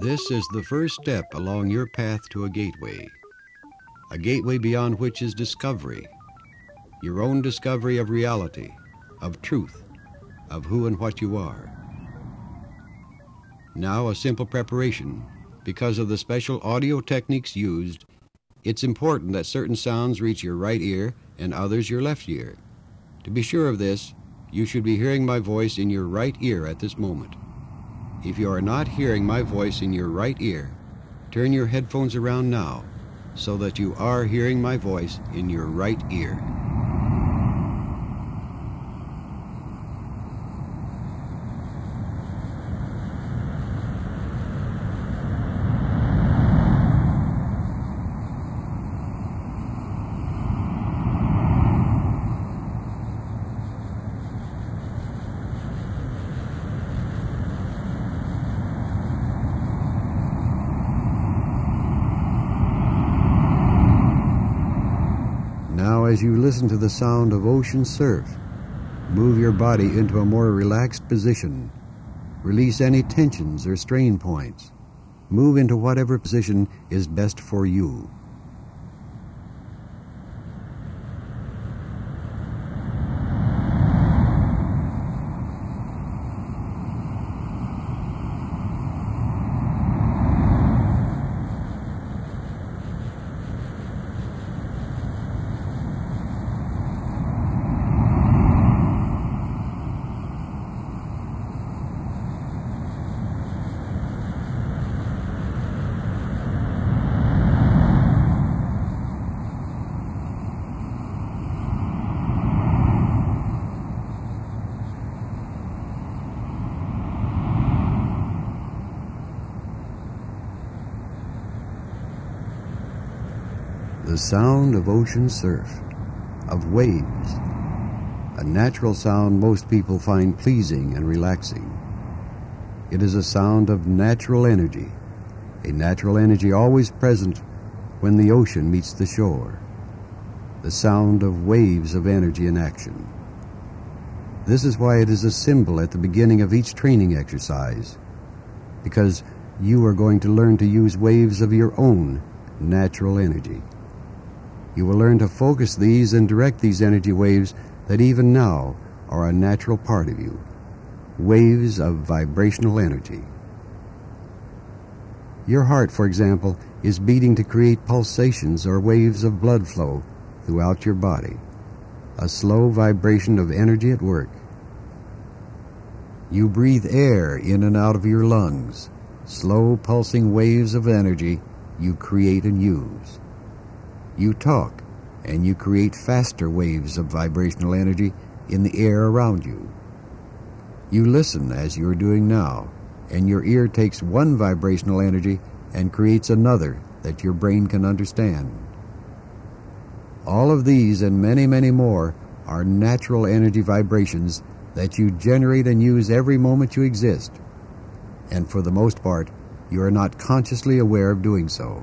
This is the first step along your path to a gateway, a gateway beyond which is discovery, your own discovery of reality, of truth, of who and what you are. Now, a simple preparation. Because of the special audio techniques used, it's important that certain sounds reach your right ear and others your left ear. To be sure of this, you should be hearing my voice in your right ear at this moment. If you are not hearing my voice in your right ear, turn your headphones around now so that you are hearing my voice in your right ear. Now, as you listen to the sound of ocean surf, move your body into a more relaxed position. Release any tensions or strain points. Move into whatever position is best for you. The sound of ocean surf, of waves, a natural sound most people find pleasing and relaxing. It is a sound of natural energy, a natural energy always present when the ocean meets the shore, the sound of waves of energy in action. This is why it is a symbol at the beginning of each training exercise, because you are going to learn to use waves of your own natural energy. You will learn to focus these and direct these energy waves that even now are a natural part of you. Waves of vibrational energy. Your heart, for example, is beating to create pulsations or waves of blood flow throughout your body, a slow vibration of energy at work. You breathe air in and out of your lungs, slow pulsing waves of energy you create and use. You talk, and you create faster waves of vibrational energy in the air around you. You listen as you're doing now, and your ear takes one vibrational energy and creates another that your brain can understand. All of these and many, many more are natural energy vibrations that you generate and use every moment you exist. And for the most part, you are not consciously aware of doing so.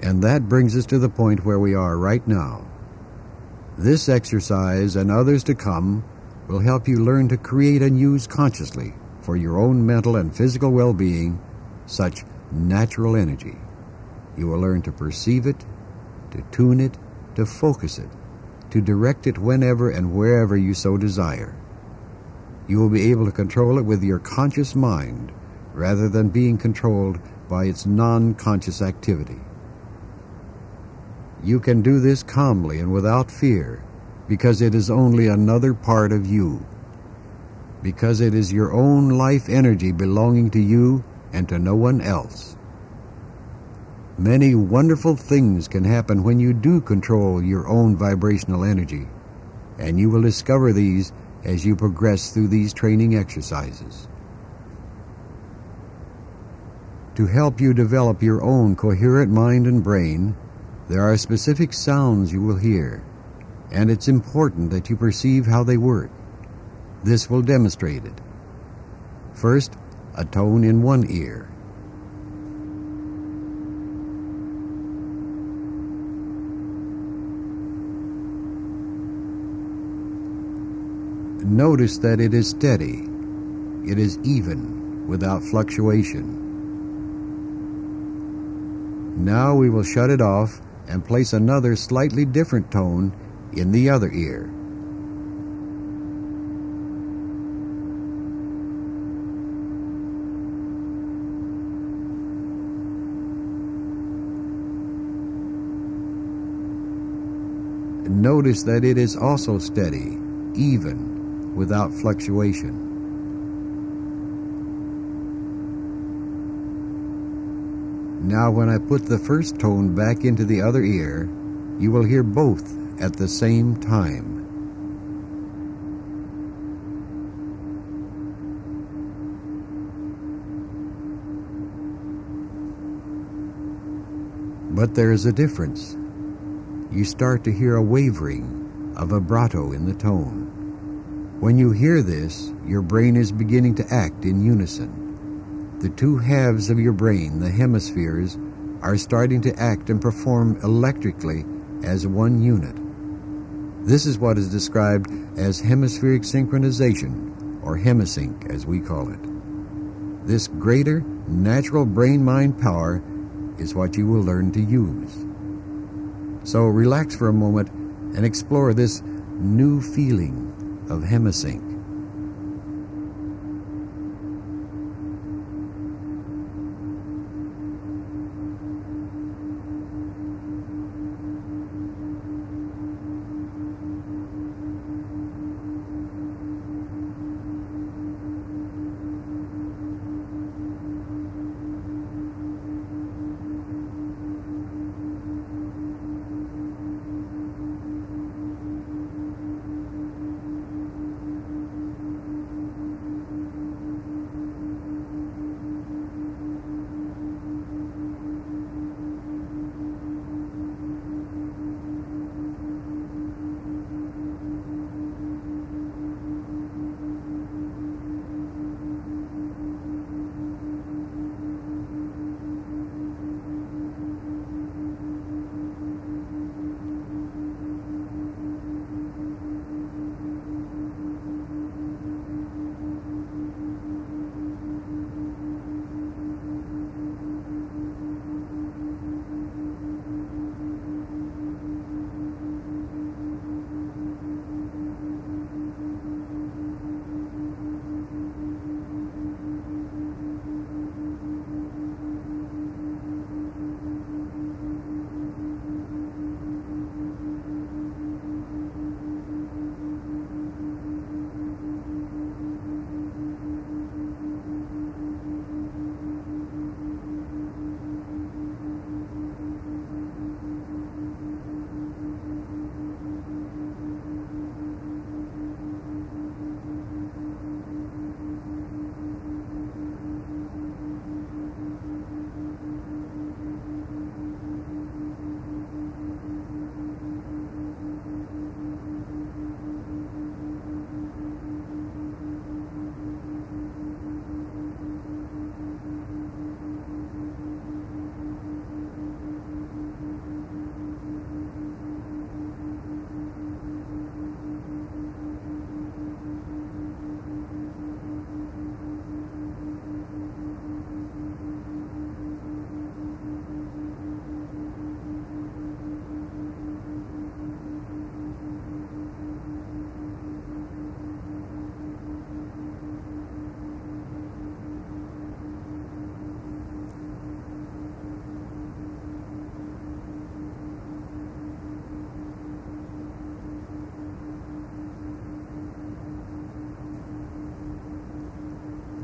And that brings us to the point where we are right now. This exercise and others to come will help you learn to create and use consciously for your own mental and physical well being such natural energy. You will learn to perceive it, to tune it, to focus it, to direct it whenever and wherever you so desire. You will be able to control it with your conscious mind rather than being controlled by its non conscious activity. You can do this calmly and without fear because it is only another part of you. Because it is your own life energy belonging to you and to no one else. Many wonderful things can happen when you do control your own vibrational energy, and you will discover these as you progress through these training exercises. To help you develop your own coherent mind and brain, there are specific sounds you will hear, and it's important that you perceive how they work. This will demonstrate it. First, a tone in one ear. Notice that it is steady, it is even, without fluctuation. Now we will shut it off and place another slightly different tone in the other ear. Notice that it is also steady, even, without fluctuation. Now, when I put the first tone back into the other ear, you will hear both at the same time. But there is a difference. You start to hear a wavering, a vibrato in the tone. When you hear this, your brain is beginning to act in unison. The two halves of your brain, the hemispheres, are starting to act and perform electrically as one unit. This is what is described as hemispheric synchronization, or hemisync as we call it. This greater natural brain mind power is what you will learn to use. So relax for a moment and explore this new feeling of hemisync.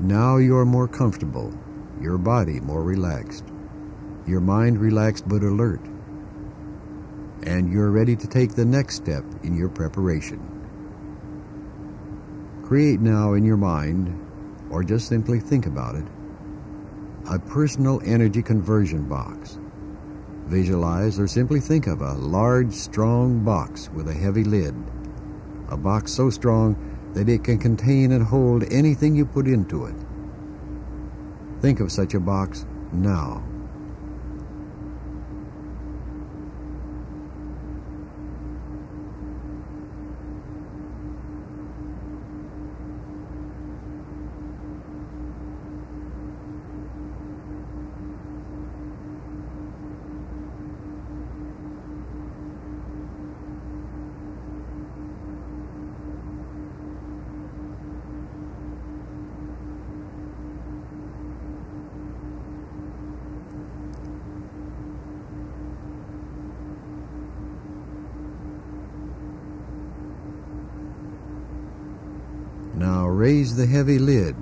Now you are more comfortable, your body more relaxed, your mind relaxed but alert, and you're ready to take the next step in your preparation. Create now in your mind, or just simply think about it, a personal energy conversion box. Visualize or simply think of a large, strong box with a heavy lid. A box so strong that it can contain and hold anything you put into it. Think of such a box now. Raise the heavy lid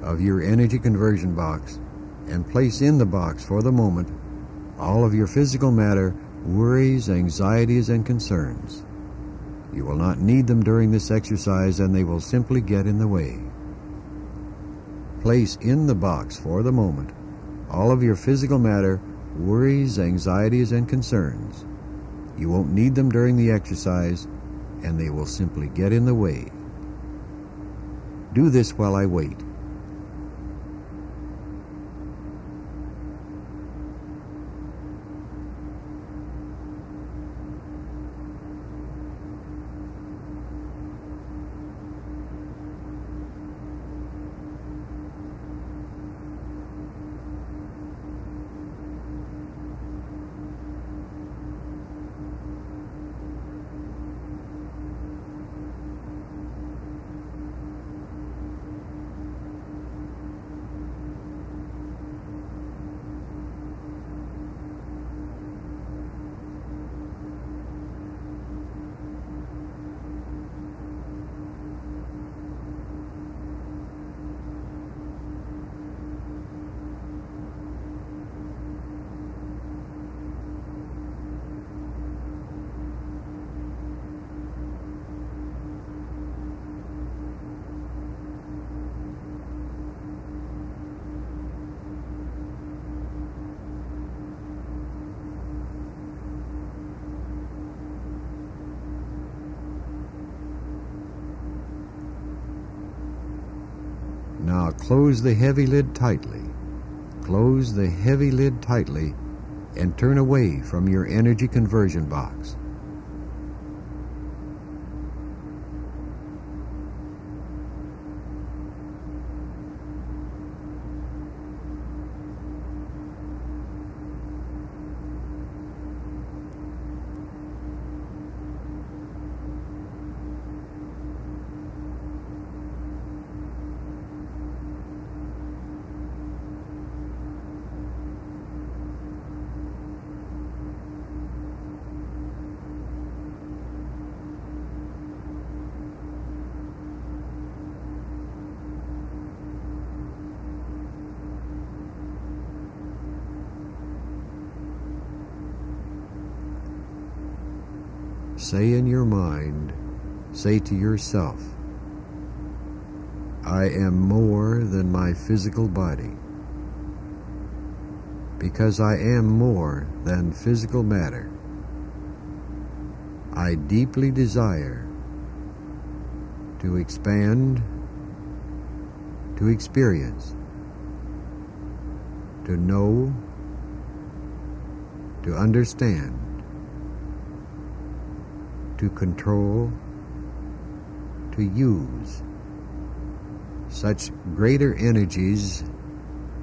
of your energy conversion box and place in the box for the moment all of your physical matter, worries, anxieties, and concerns. You will not need them during this exercise and they will simply get in the way. Place in the box for the moment all of your physical matter, worries, anxieties, and concerns. You won't need them during the exercise and they will simply get in the way. Do this while I wait. Close the heavy lid tightly. Close the heavy lid tightly and turn away from your energy conversion box. Say in your mind, say to yourself, I am more than my physical body. Because I am more than physical matter, I deeply desire to expand, to experience, to know, to understand, to control, to use such greater energies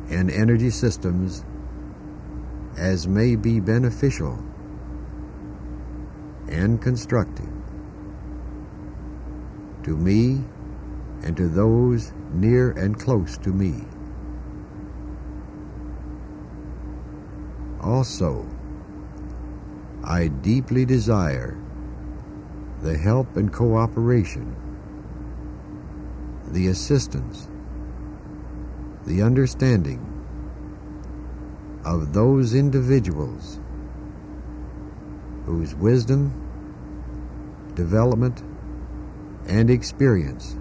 and energy systems as may be beneficial and constructive to me and to those near and close to me. Also, I deeply desire the help and cooperation, the assistance, the understanding of those individuals whose wisdom, development, and experience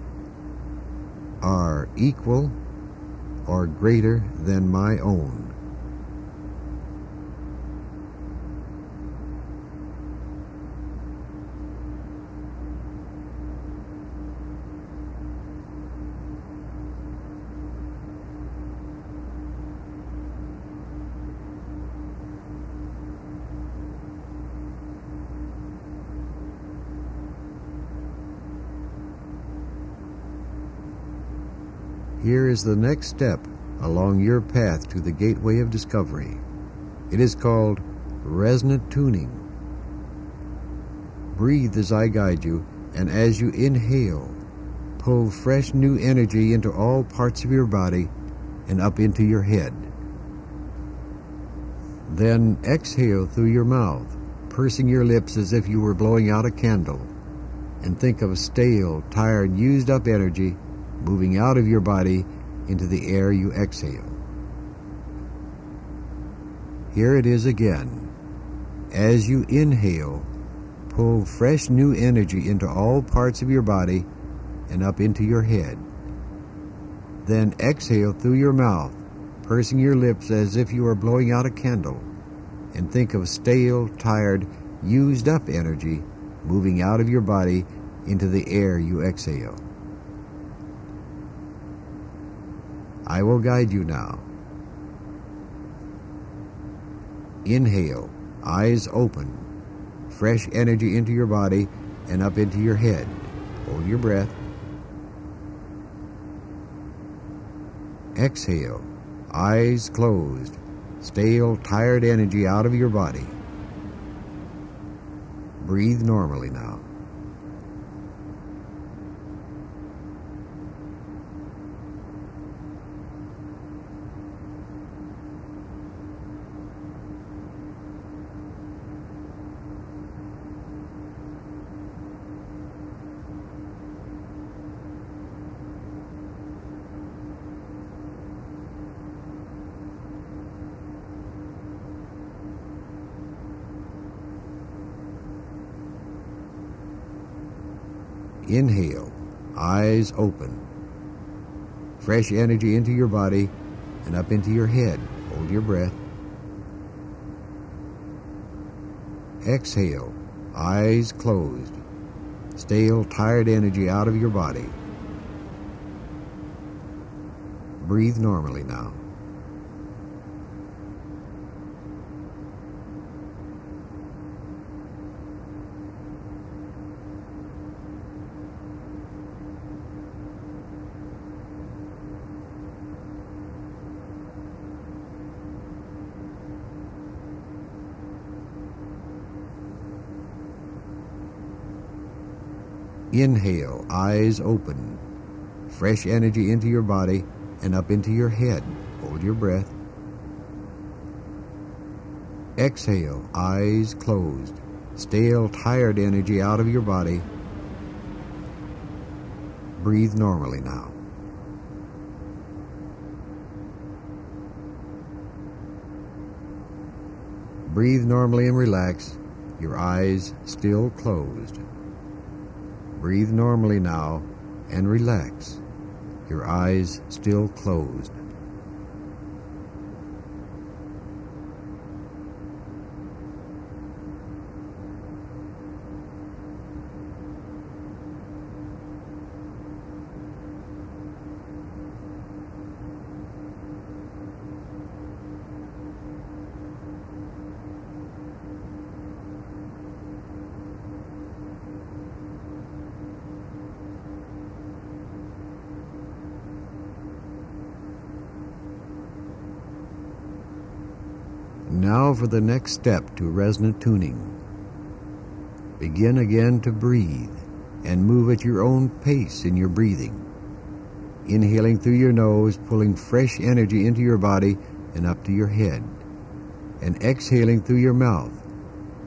are equal or greater than my own. Is the next step along your path to the gateway of discovery. It is called resonant tuning. Breathe as I guide you, and as you inhale, pull fresh new energy into all parts of your body and up into your head. Then exhale through your mouth, pursing your lips as if you were blowing out a candle, and think of stale, tired, used up energy moving out of your body into the air you exhale. Here it is again. As you inhale, pull fresh new energy into all parts of your body and up into your head. Then exhale through your mouth, pursing your lips as if you are blowing out a candle, and think of stale, tired, used up energy moving out of your body into the air you exhale. I will guide you now. Inhale, eyes open, fresh energy into your body and up into your head. Hold your breath. Exhale, eyes closed, stale, tired energy out of your body. Breathe normally now. Inhale, eyes open. Fresh energy into your body and up into your head. Hold your breath. Exhale, eyes closed. Stale, tired energy out of your body. Breathe normally now. Inhale, eyes open. Fresh energy into your body and up into your head. Hold your breath. Exhale, eyes closed. Stale, tired energy out of your body. Breathe normally now. Breathe normally and relax, your eyes still closed. Breathe normally now and relax, your eyes still closed. Now for the next step to resonant tuning. Begin again to breathe and move at your own pace in your breathing. Inhaling through your nose, pulling fresh energy into your body and up to your head. And exhaling through your mouth,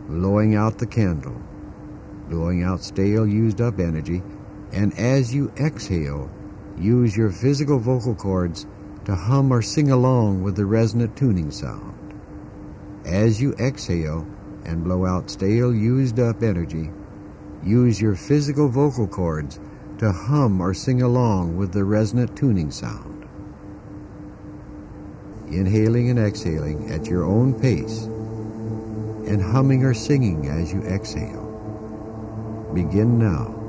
blowing out the candle, blowing out stale, used up energy. And as you exhale, use your physical vocal cords to hum or sing along with the resonant tuning sound. As you exhale and blow out stale, used up energy, use your physical vocal cords to hum or sing along with the resonant tuning sound. Inhaling and exhaling at your own pace, and humming or singing as you exhale. Begin now.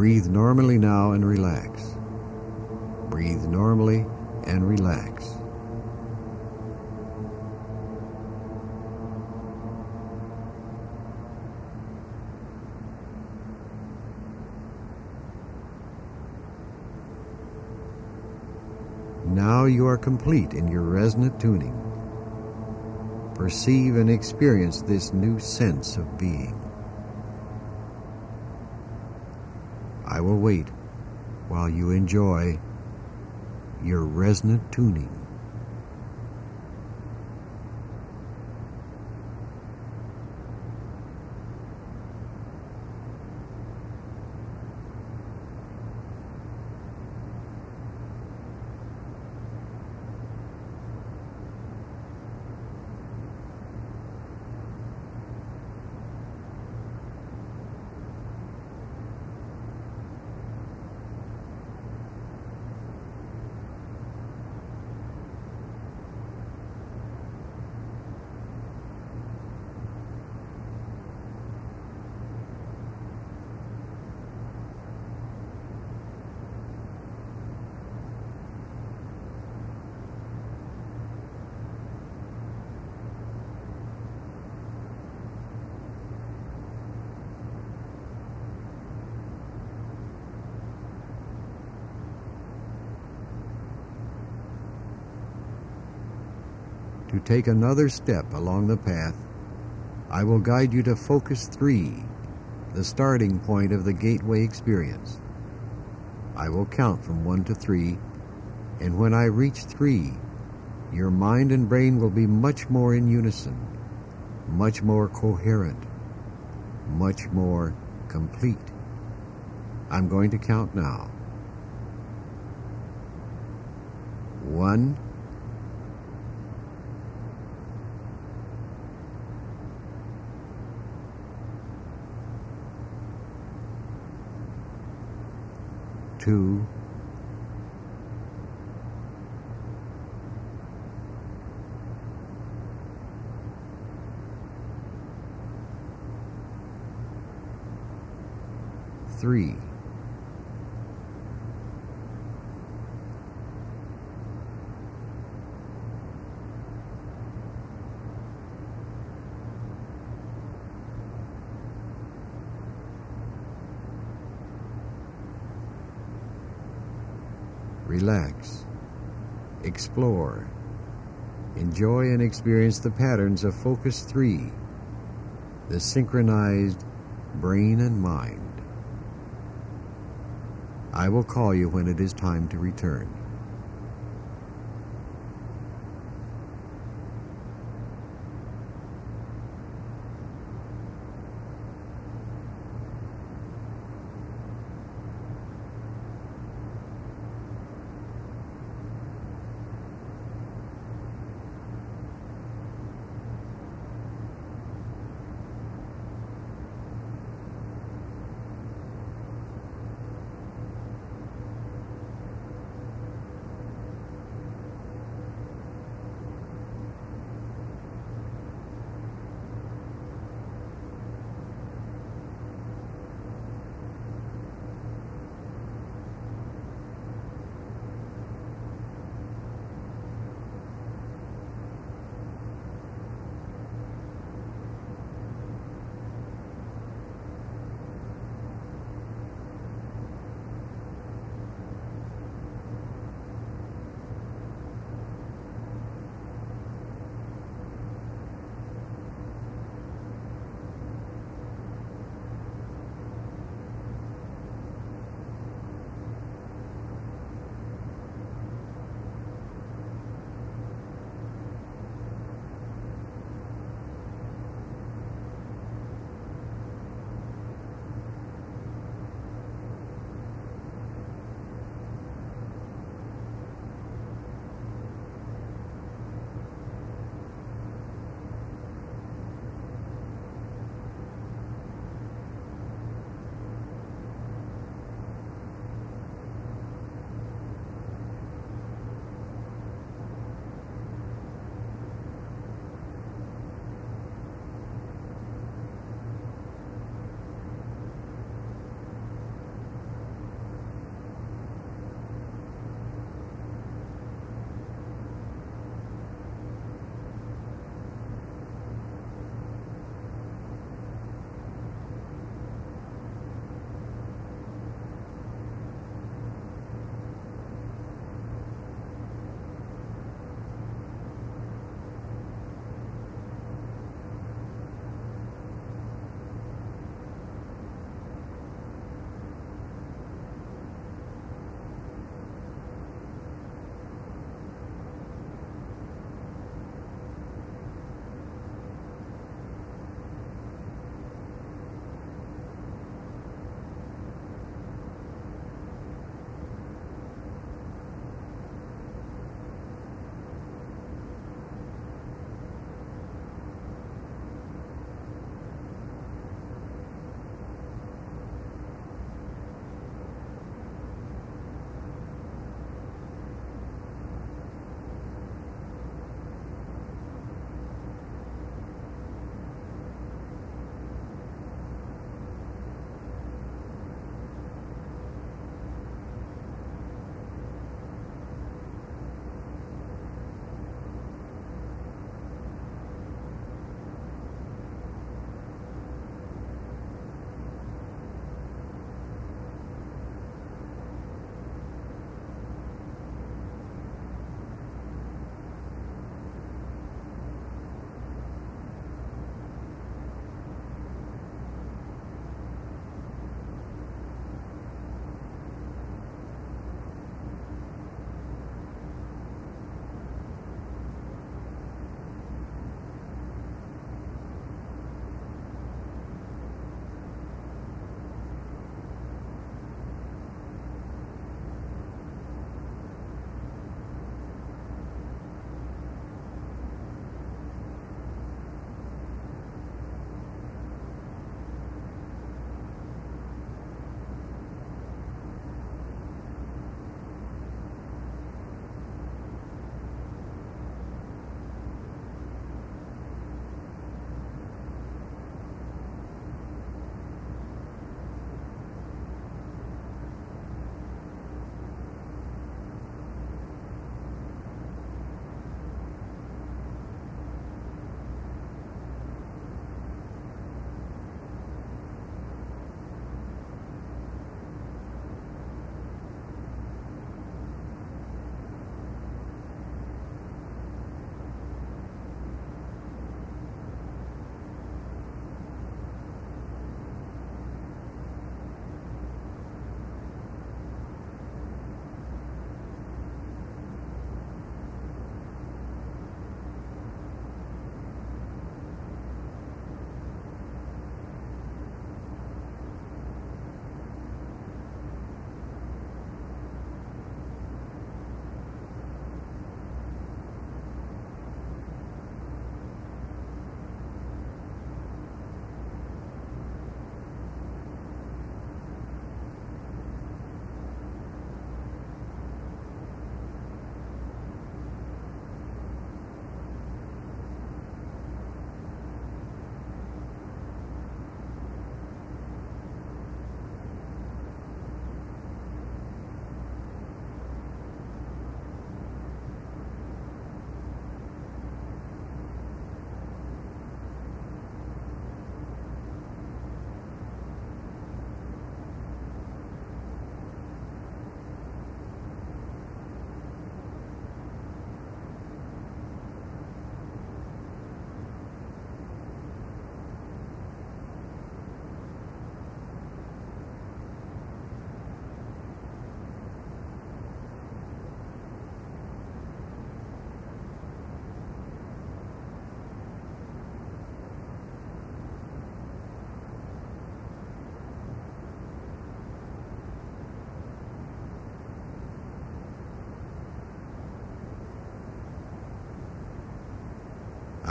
Breathe normally now and relax. Breathe normally and relax. Now you are complete in your resonant tuning. Perceive and experience this new sense of being. I will wait while you enjoy your resonant tuning. To take another step along the path, I will guide you to Focus 3, the starting point of the Gateway experience. I will count from 1 to 3, and when I reach 3, your mind and brain will be much more in unison, much more coherent, much more complete. I'm going to count now. One, two, three, relax, explore, enjoy and experience the patterns of Focus 3, the synchronized brain and mind. I will call you when it is time to return.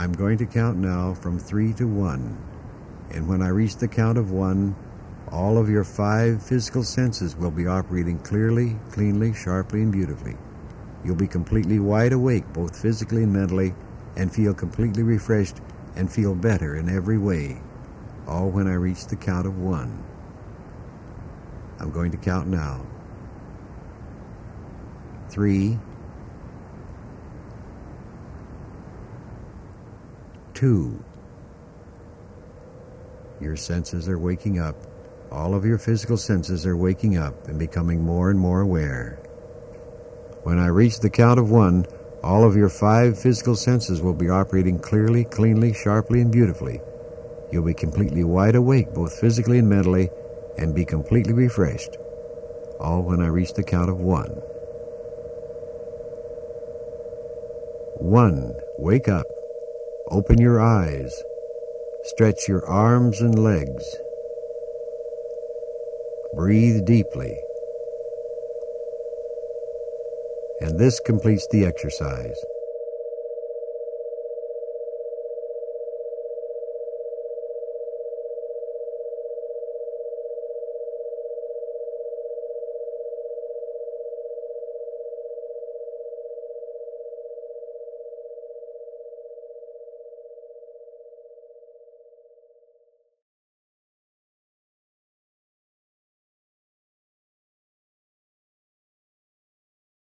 I'm going to count now from three to one. And when I reach the count of one, all of your five physical senses will be operating clearly, cleanly, sharply, and beautifully. You'll be completely wide awake, both physically and mentally, and feel completely refreshed and feel better in every way, all when I reach the count of one. I'm going to count now. Three, two. Your senses are waking up. All of your physical senses are waking up and becoming more and more aware. When I reach the count of one, all of your five physical senses will be operating clearly, cleanly, sharply, and beautifully. You'll be completely wide awake, both physically and mentally, and be completely refreshed. All when I reach the count of one. One, wake up. Open your eyes. Stretch your arms and legs. Breathe deeply. And this completes the exercise.